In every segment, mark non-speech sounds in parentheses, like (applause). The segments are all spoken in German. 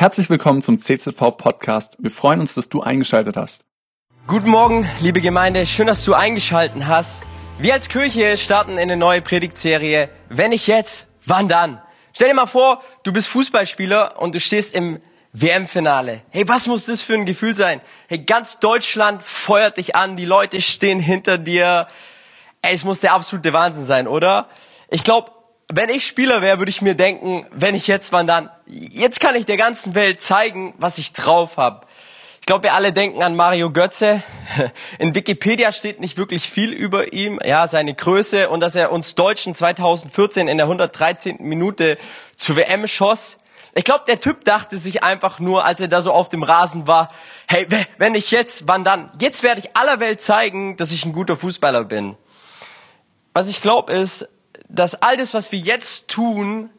Herzlich willkommen zum CZV Podcast. Wir freuen uns, dass du eingeschaltet hast. Guten Morgen, liebe Gemeinde. Schön, dass du eingeschaltet hast. Wir als Kirche starten in eine neue Predigtserie. Wenn nicht jetzt, wann dann? Stell dir mal vor, du bist Fußballspieler und du stehst im WM-Finale. Hey, was muss das für ein Gefühl sein? Hey, ganz Deutschland feuert dich an, die Leute stehen hinter dir. Ey, es muss der absolute Wahnsinn sein, oder? Ich glaube, wenn ich Spieler wäre, würde ich mir denken, wenn ich jetzt, wann dann? Jetzt kann ich der ganzen Welt zeigen, was ich drauf habe. Ich glaube, wir alle denken an Mario Götze. (laughs) In Wikipedia steht nicht wirklich viel über ihn, ja, seine Größe und dass er uns Deutschen 2014 in der 113. Minute zur WM schoss. Ich glaube, der Typ dachte sich einfach nur, als er da so auf dem Rasen war, hey, wenn ich jetzt, wann dann? Jetzt werde ich aller Welt zeigen, dass ich ein guter Fußballer bin. Was ich glaube ist, dass all das, was wir jetzt tun,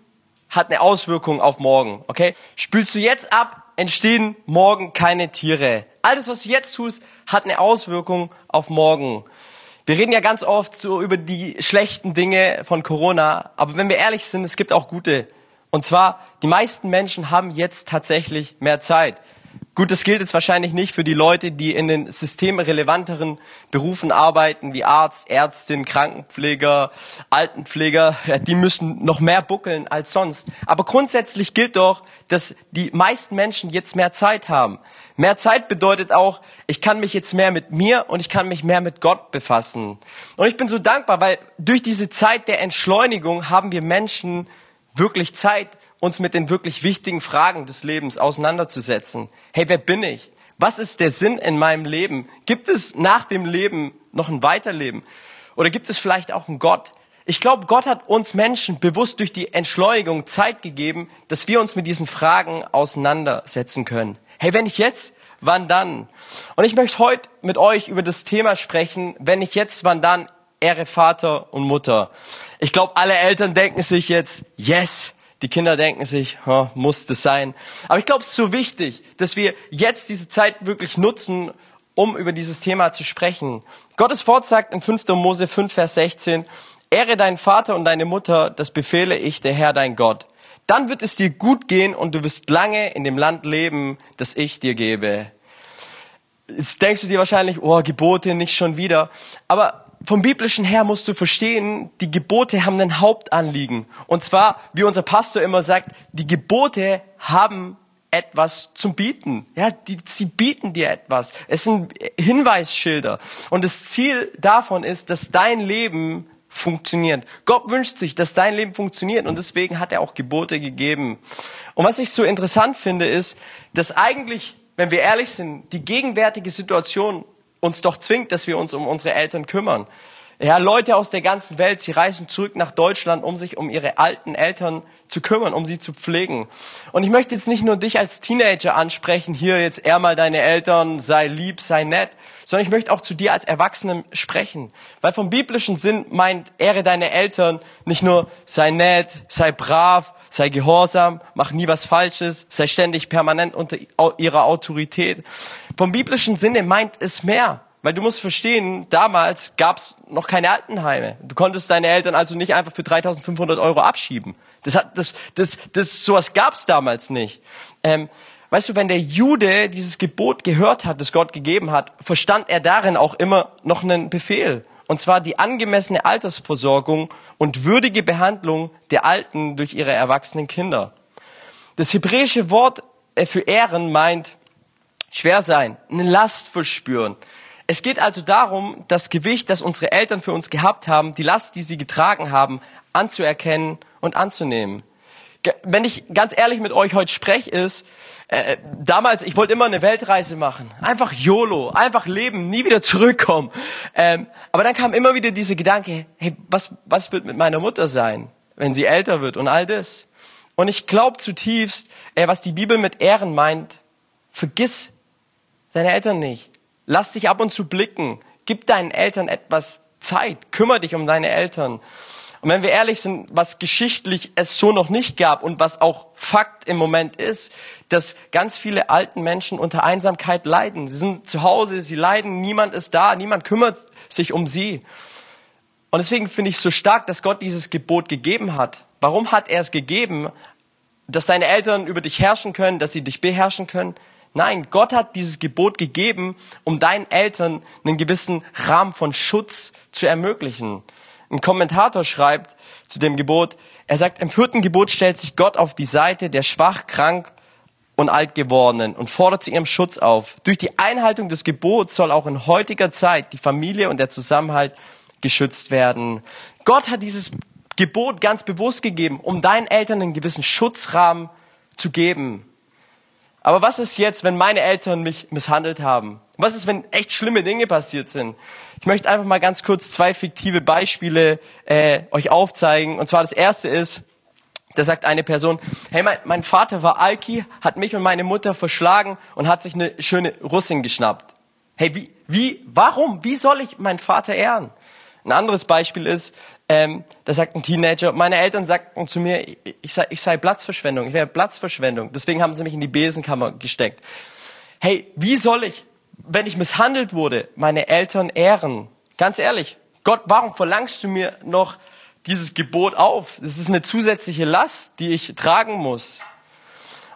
hat eine Auswirkung auf morgen. Okay? Spülst du jetzt ab, entstehen morgen keine Tiere. All das, was du jetzt tust, hat eine Auswirkung auf morgen. Wir reden ja ganz oft so über die schlechten Dinge von Corona, aber wenn wir ehrlich sind, es gibt auch gute. Und zwar, die meisten Menschen haben jetzt tatsächlich mehr Zeit. Gut, das gilt jetzt wahrscheinlich nicht für die Leute, die in den systemrelevanteren Berufen arbeiten, wie Arzt, Ärztin, Krankenpfleger, Altenpfleger. Ja, die müssen noch mehr buckeln als sonst. Aber grundsätzlich gilt doch, dass die meisten Menschen jetzt mehr Zeit haben. Mehr Zeit bedeutet auch, ich kann mich jetzt mehr mit mir und ich kann mich mehr mit Gott befassen. Und ich bin so dankbar, weil durch diese Zeit der Entschleunigung haben wir Menschen wirklich Zeit, uns mit den wirklich wichtigen Fragen des Lebens auseinanderzusetzen. Hey, wer bin ich? Was ist der Sinn in meinem Leben? Gibt es nach dem Leben noch ein Weiterleben? Oder gibt es vielleicht auch einen Gott? Ich glaube, Gott hat uns Menschen bewusst durch die Entschleunigung Zeit gegeben, dass wir uns mit diesen Fragen auseinandersetzen können. Hey, wenn ich jetzt, wann dann? Und ich möchte heute mit euch über das Thema sprechen, wenn ich jetzt, wann dann, Ehre Vater und Mutter. Ich glaube, alle Eltern denken sich jetzt, yes, die Kinder denken sich, muss das sein. Aber ich glaube, es ist so wichtig, dass wir jetzt diese Zeit wirklich nutzen, um über dieses Thema zu sprechen. Gottes Wort sagt in 5. Mose 5, Vers 16, Ehre deinen Vater und deine Mutter, das befehle ich, der Herr dein Gott. Dann wird es dir gut gehen und du wirst lange in dem Land leben, das ich dir gebe. Jetzt denkst du dir wahrscheinlich, oh, Gebote nicht schon wieder. Aber vom biblischen her musst du verstehen, die Gebote haben ein Hauptanliegen. Und zwar, wie unser Pastor immer sagt, die Gebote haben etwas zum Bieten. Ja, die, sie bieten dir etwas. Es sind Hinweisschilder. Und das Ziel davon ist, dass dein Leben funktioniert. Gott wünscht sich, dass dein Leben funktioniert und deswegen hat er auch Gebote gegeben. Und was ich so interessant finde, ist, dass eigentlich, wenn wir ehrlich sind, die gegenwärtige Situation uns doch zwingt, dass wir uns um unsere Eltern kümmern. Ja, Leute aus der ganzen Welt, sie reisen zurück nach Deutschland, um sich um ihre alten Eltern zu kümmern, um sie zu pflegen. Und ich möchte jetzt nicht nur dich als Teenager ansprechen, hier jetzt eher mal deine Eltern, sei lieb, sei nett, sondern ich möchte auch zu dir als Erwachsenem sprechen. Weil vom biblischen Sinn meint, ehre deine Eltern nicht nur, sei nett, sei brav, sei gehorsam, mach nie was Falsches, sei ständig permanent unter ihrer Autorität. Vom biblischen Sinne meint es mehr. Weil du musst verstehen, damals gab es noch keine Altenheime. Du konntest deine Eltern also nicht einfach für 3.500 Euro abschieben. Das hat, das, das, das, sowas gab es damals nicht. Ähm, weißt du, wenn der Jude dieses Gebot gehört hat, das Gott gegeben hat, verstand er darin auch immer noch einen Befehl. Und zwar die angemessene Altersversorgung und würdige Behandlung der Alten durch ihre erwachsenen Kinder. Das hebräische Wort äh, für Ehren meint schwer sein, eine Last verspüren, es geht also darum, das Gewicht, das unsere Eltern für uns gehabt haben, die Last, die sie getragen haben, anzuerkennen und anzunehmen. Wenn ich ganz ehrlich mit euch heute spreche, ist, äh, damals, ich wollte immer eine Weltreise machen. Einfach YOLO, einfach leben, nie wieder zurückkommen. Ähm, aber dann kam immer wieder diese Gedanke, hey, was, was wird mit meiner Mutter sein, wenn sie älter wird und all das. Und ich glaube zutiefst, äh, was die Bibel mit Ehren meint, vergiss deine Eltern nicht. Lass dich ab und zu blicken. Gib deinen Eltern etwas Zeit. Kümmer dich um deine Eltern. Und wenn wir ehrlich sind, was geschichtlich es so noch nicht gab und was auch Fakt im Moment ist, dass ganz viele alten Menschen unter Einsamkeit leiden. Sie sind zu Hause, sie leiden, niemand ist da, niemand kümmert sich um sie. Und deswegen finde ich es so stark, dass Gott dieses Gebot gegeben hat. Warum hat er es gegeben? dass deine Eltern über dich herrschen können, dass sie dich beherrschen können. Nein, Gott hat dieses Gebot gegeben, um deinen Eltern einen gewissen Rahmen von Schutz zu ermöglichen. Ein Kommentator schreibt zu dem Gebot, er sagt, im vierten Gebot stellt sich Gott auf die Seite der schwach, krank und alt gewordenen und fordert zu ihrem Schutz auf. Durch die Einhaltung des Gebots soll auch in heutiger Zeit die Familie und der Zusammenhalt geschützt werden. Gott hat dieses Gebot ganz bewusst gegeben, um deinen Eltern einen gewissen Schutzrahmen zu geben. Aber was ist jetzt, wenn meine Eltern mich misshandelt haben? Was ist, wenn echt schlimme Dinge passiert sind? Ich möchte einfach mal ganz kurz zwei fiktive Beispiele äh, euch aufzeigen. Und zwar das erste ist, da sagt eine Person, hey, mein, mein Vater war Alki, hat mich und meine Mutter verschlagen und hat sich eine schöne Russin geschnappt. Hey, wie, wie, warum? Wie soll ich meinen Vater ehren? Ein anderes Beispiel ist, ähm, da sagt ein Teenager, meine Eltern sagten zu mir, ich, sei, ich sei Platzverschwendung, ich wäre Platzverschwendung. Deswegen haben sie mich in die Besenkammer gesteckt. Hey, wie soll ich, wenn ich misshandelt wurde, meine Eltern ehren? Ganz ehrlich, Gott, warum verlangst du mir noch dieses Gebot auf? Das ist eine zusätzliche Last, die ich tragen muss.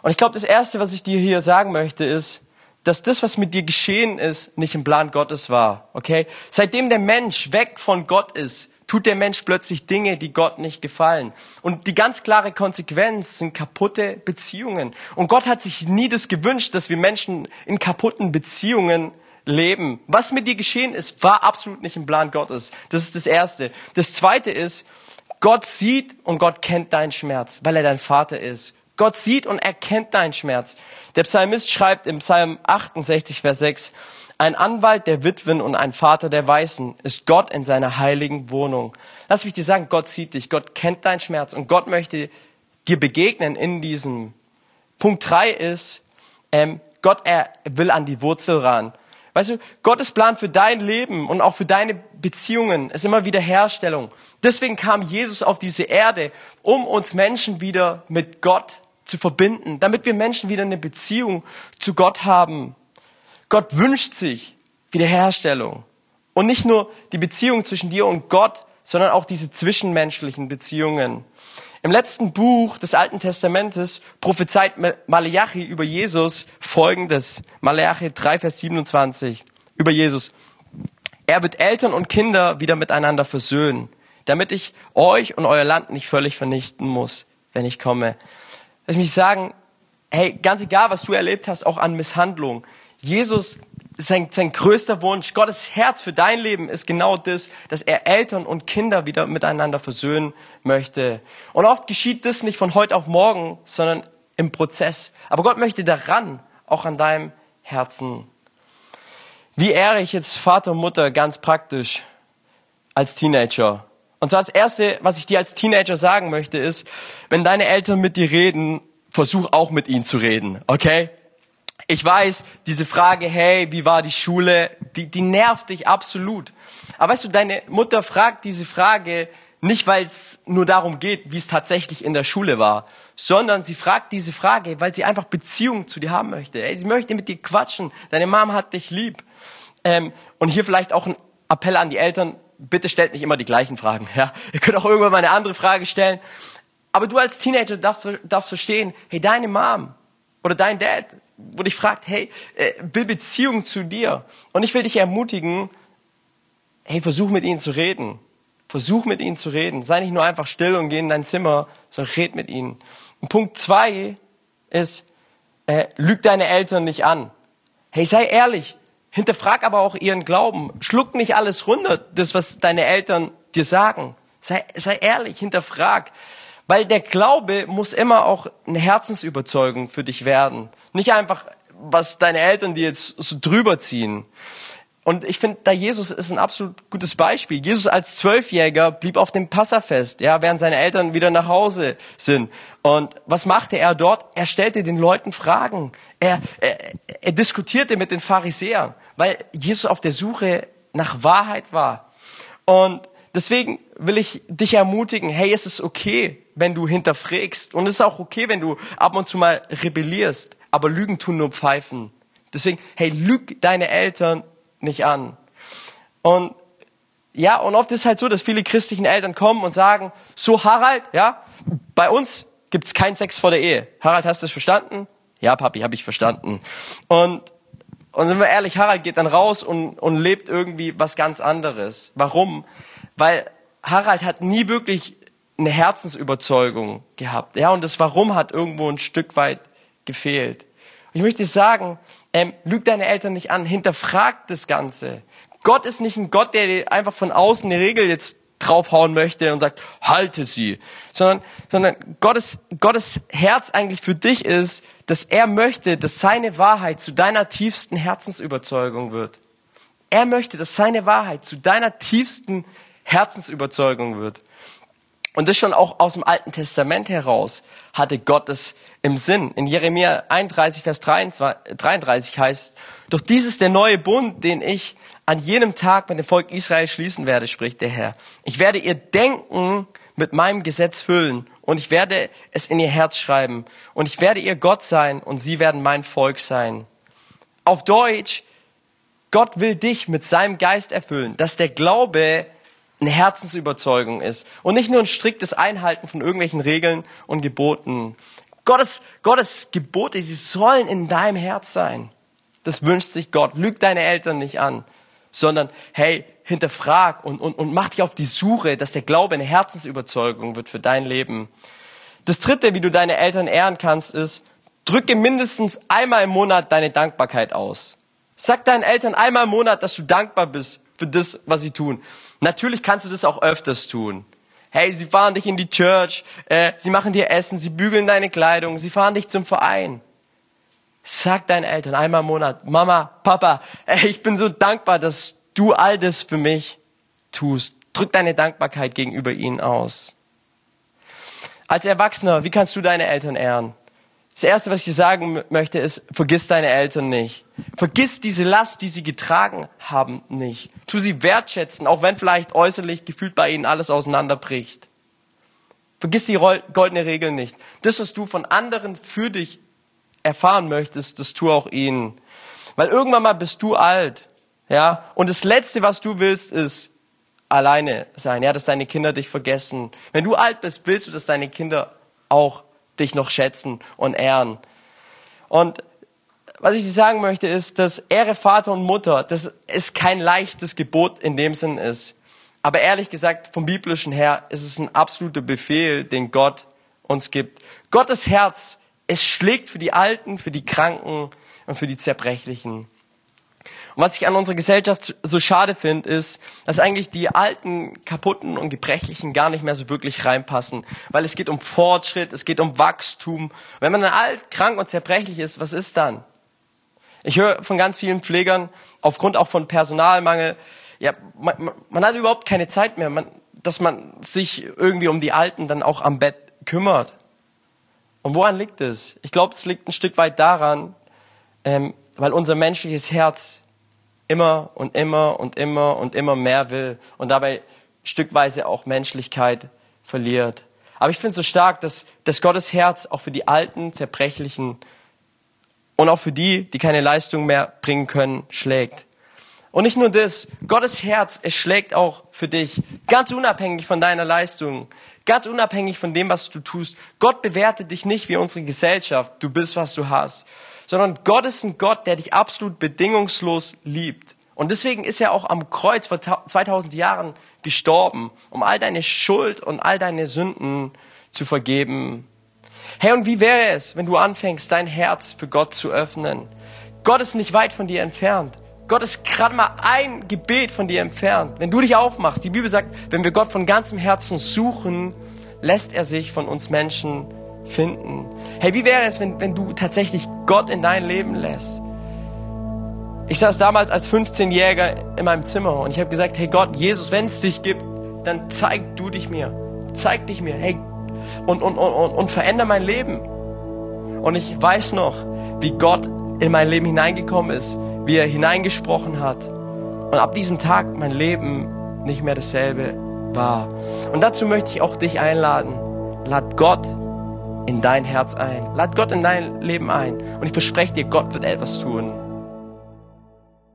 Und ich glaube, das Erste, was ich dir hier sagen möchte, ist, dass das, was mit dir geschehen ist, nicht im Plan Gottes war. Okay? Seitdem der Mensch weg von Gott ist, tut der Mensch plötzlich Dinge, die Gott nicht gefallen. Und die ganz klare Konsequenz sind kaputte Beziehungen. Und Gott hat sich nie das gewünscht, dass wir Menschen in kaputten Beziehungen leben. Was mit dir geschehen ist, war absolut nicht im Plan Gottes. Das ist das Erste. Das Zweite ist, Gott sieht und Gott kennt deinen Schmerz, weil er dein Vater ist. Gott sieht und erkennt deinen Schmerz. Der Psalmist schreibt im Psalm 68, Vers 6, ein Anwalt der Witwen und ein Vater der Weißen ist Gott in seiner heiligen Wohnung. Lass mich dir sagen, Gott sieht dich, Gott kennt deinen Schmerz und Gott möchte dir begegnen in diesem. Punkt drei ist, ähm, Gott er will an die Wurzel ran. Weißt du, Gottes Plan für dein Leben und auch für deine Beziehungen ist immer wieder Herstellung. Deswegen kam Jesus auf diese Erde, um uns Menschen wieder mit Gott zu verbinden, damit wir Menschen wieder eine Beziehung zu Gott haben. Gott wünscht sich Wiederherstellung. Und nicht nur die Beziehung zwischen dir und Gott, sondern auch diese zwischenmenschlichen Beziehungen. Im letzten Buch des Alten Testamentes prophezeit Malachi über Jesus folgendes. Malachi 3, Vers 27 über Jesus. Er wird Eltern und Kinder wieder miteinander versöhnen, damit ich euch und euer Land nicht völlig vernichten muss, wenn ich komme. Lass mich sagen, hey, ganz egal, was du erlebt hast, auch an Misshandlung, Jesus, sein, sein größter Wunsch, Gottes Herz für dein Leben ist genau das, dass er Eltern und Kinder wieder miteinander versöhnen möchte. Und oft geschieht das nicht von heute auf morgen, sondern im Prozess. Aber Gott möchte daran, auch an deinem Herzen. Wie ehre ich jetzt Vater und Mutter ganz praktisch als Teenager? Und zwar das Erste, was ich dir als Teenager sagen möchte, ist, wenn deine Eltern mit dir reden, versuch auch mit ihnen zu reden, okay? Ich weiß, diese Frage, hey, wie war die Schule, die, die nervt dich absolut. Aber weißt du, deine Mutter fragt diese Frage nicht, weil es nur darum geht, wie es tatsächlich in der Schule war, sondern sie fragt diese Frage, weil sie einfach Beziehung zu dir haben möchte. Hey, sie möchte mit dir quatschen. Deine Mom hat dich lieb. Ähm, und hier vielleicht auch ein Appell an die Eltern, bitte stellt nicht immer die gleichen Fragen. Ja? Ihr könnt auch irgendwann mal eine andere Frage stellen. Aber du als Teenager darfst, darfst verstehen, hey, deine Mom oder dein Dad, wo dich fragt, hey, äh, will Beziehung zu dir. Und ich will dich ermutigen, hey, versuch mit ihnen zu reden. Versuch mit ihnen zu reden. Sei nicht nur einfach still und geh in dein Zimmer, sondern red mit ihnen. Und Punkt zwei ist, äh, lüg deine Eltern nicht an. Hey, sei ehrlich. Hinterfrag aber auch ihren Glauben. Schluck nicht alles runter, das, was deine Eltern dir sagen. Sei, sei ehrlich, hinterfrag. Weil der Glaube muss immer auch eine Herzensüberzeugung für dich werden. Nicht einfach, was deine Eltern dir jetzt so drüber ziehen. Und ich finde, da Jesus ist ein absolut gutes Beispiel. Jesus als Zwölfjähriger blieb auf dem Passafest, ja, während seine Eltern wieder nach Hause sind. Und was machte er dort? Er stellte den Leuten Fragen. Er, er, er diskutierte mit den Pharisäern, weil Jesus auf der Suche nach Wahrheit war. Und deswegen will ich dich ermutigen, hey, es ist okay, wenn du hinterfragst. Und es ist auch okay, wenn du ab und zu mal rebellierst. Aber Lügen tun nur Pfeifen. Deswegen, hey, lüg deine Eltern nicht an. Und ja, und oft ist es halt so, dass viele christlichen Eltern kommen und sagen, so Harald, ja, bei uns gibt's keinen Sex vor der Ehe. Harald, hast du es verstanden? Ja, Papi, habe ich verstanden. Und, und sind wir ehrlich, Harald geht dann raus und, und lebt irgendwie was ganz anderes. Warum? Weil Harald hat nie wirklich eine Herzensüberzeugung gehabt. Ja, und das Warum hat irgendwo ein Stück weit gefehlt. Ich möchte sagen, ähm, lüg deine Eltern nicht an, hinterfrag das Ganze. Gott ist nicht ein Gott, der dir einfach von außen eine Regel jetzt draufhauen möchte und sagt, halte sie, sondern, sondern Gottes, Gottes Herz eigentlich für dich ist, dass er möchte, dass seine Wahrheit zu deiner tiefsten Herzensüberzeugung wird. Er möchte, dass seine Wahrheit zu deiner tiefsten Herzensüberzeugung wird. Und das schon auch aus dem Alten Testament heraus hatte Gott es im Sinn. In Jeremia 31, Vers 33 heißt, doch dies ist der neue Bund, den ich an jenem Tag mit dem Volk Israel schließen werde, spricht der Herr. Ich werde ihr Denken mit meinem Gesetz füllen und ich werde es in ihr Herz schreiben und ich werde ihr Gott sein und sie werden mein Volk sein. Auf Deutsch, Gott will dich mit seinem Geist erfüllen, dass der Glaube eine Herzensüberzeugung ist und nicht nur ein striktes Einhalten von irgendwelchen Regeln und Geboten. Gottes, Gottes Gebote, sie sollen in deinem Herz sein. Das wünscht sich Gott. Lüg deine Eltern nicht an, sondern hey, hinterfrag und, und, und mach dich auf die Suche, dass der Glaube eine Herzensüberzeugung wird für dein Leben. Das dritte, wie du deine Eltern ehren kannst, ist, drücke mindestens einmal im Monat deine Dankbarkeit aus. Sag deinen Eltern einmal im Monat, dass du dankbar bist für das, was sie tun. Natürlich kannst du das auch öfters tun. Hey, sie fahren dich in die Church, äh, sie machen dir Essen, sie bügeln deine Kleidung, sie fahren dich zum Verein. Sag deinen Eltern einmal im Monat, Mama, Papa, ey, ich bin so dankbar, dass du all das für mich tust. Drück deine Dankbarkeit gegenüber ihnen aus. Als Erwachsener, wie kannst du deine Eltern ehren? Das Erste, was ich dir sagen möchte, ist, vergiss deine Eltern nicht. Vergiss diese Last, die sie getragen haben, nicht. Tu sie wertschätzen, auch wenn vielleicht äußerlich gefühlt bei ihnen alles auseinanderbricht. Vergiss die goldene Regel nicht. Das, was du von anderen für dich erfahren möchtest, das tu auch ihnen. Weil irgendwann mal bist du alt, ja, und das Letzte, was du willst, ist alleine sein, ja, dass deine Kinder dich vergessen. Wenn du alt bist, willst du, dass deine Kinder auch dich noch schätzen und ehren. Und was ich dir sagen möchte, ist, dass Ehre Vater und Mutter, das ist kein leichtes Gebot in dem Sinn ist. Aber ehrlich gesagt, vom biblischen her ist es ein absoluter Befehl, den Gott uns gibt. Gottes Herz, es schlägt für die Alten, für die Kranken und für die Zerbrechlichen. Und was ich an unserer Gesellschaft so schade finde, ist, dass eigentlich die alten, kaputten und gebrechlichen gar nicht mehr so wirklich reinpassen. Weil es geht um Fortschritt, es geht um Wachstum. Wenn man dann alt, krank und zerbrechlich ist, was ist dann? Ich höre von ganz vielen Pflegern, aufgrund auch von Personalmangel, ja, man, man, man hat überhaupt keine Zeit mehr, man, dass man sich irgendwie um die Alten dann auch am Bett kümmert. Und woran liegt es? Ich glaube, es liegt ein Stück weit daran, ähm, weil unser menschliches Herz immer und immer und immer und immer mehr will und dabei stückweise auch Menschlichkeit verliert. Aber ich finde es so stark, dass, dass Gottes Herz auch für die Alten, Zerbrechlichen und auch für die, die keine Leistung mehr bringen können, schlägt. Und nicht nur das, Gottes Herz, es schlägt auch für dich, ganz unabhängig von deiner Leistung, ganz unabhängig von dem, was du tust. Gott bewertet dich nicht wie unsere Gesellschaft, du bist, was du hast, sondern Gott ist ein Gott, der dich absolut bedingungslos liebt. Und deswegen ist er auch am Kreuz vor 2000 Jahren gestorben, um all deine Schuld und all deine Sünden zu vergeben. Hey, und wie wäre es, wenn du anfängst, dein Herz für Gott zu öffnen? Gott ist nicht weit von dir entfernt. Gott ist gerade mal ein Gebet von dir entfernt. Wenn du dich aufmachst, die Bibel sagt, wenn wir Gott von ganzem Herzen suchen, lässt er sich von uns Menschen finden. Hey, wie wäre es, wenn, wenn du tatsächlich Gott in dein Leben lässt? Ich saß damals als 15-Jähriger in meinem Zimmer und ich habe gesagt, hey Gott, Jesus, wenn es dich gibt, dann zeig du dich mir. Zeig dich mir. Hey, und, und, und, und, und veränder mein Leben. Und ich weiß noch, wie Gott in mein Leben hineingekommen ist, wie er hineingesprochen hat. Und ab diesem Tag mein Leben nicht mehr dasselbe war. Und dazu möchte ich auch dich einladen. Lad Gott in dein Herz ein. Lad Gott in dein Leben ein. Und ich verspreche dir, Gott wird etwas tun.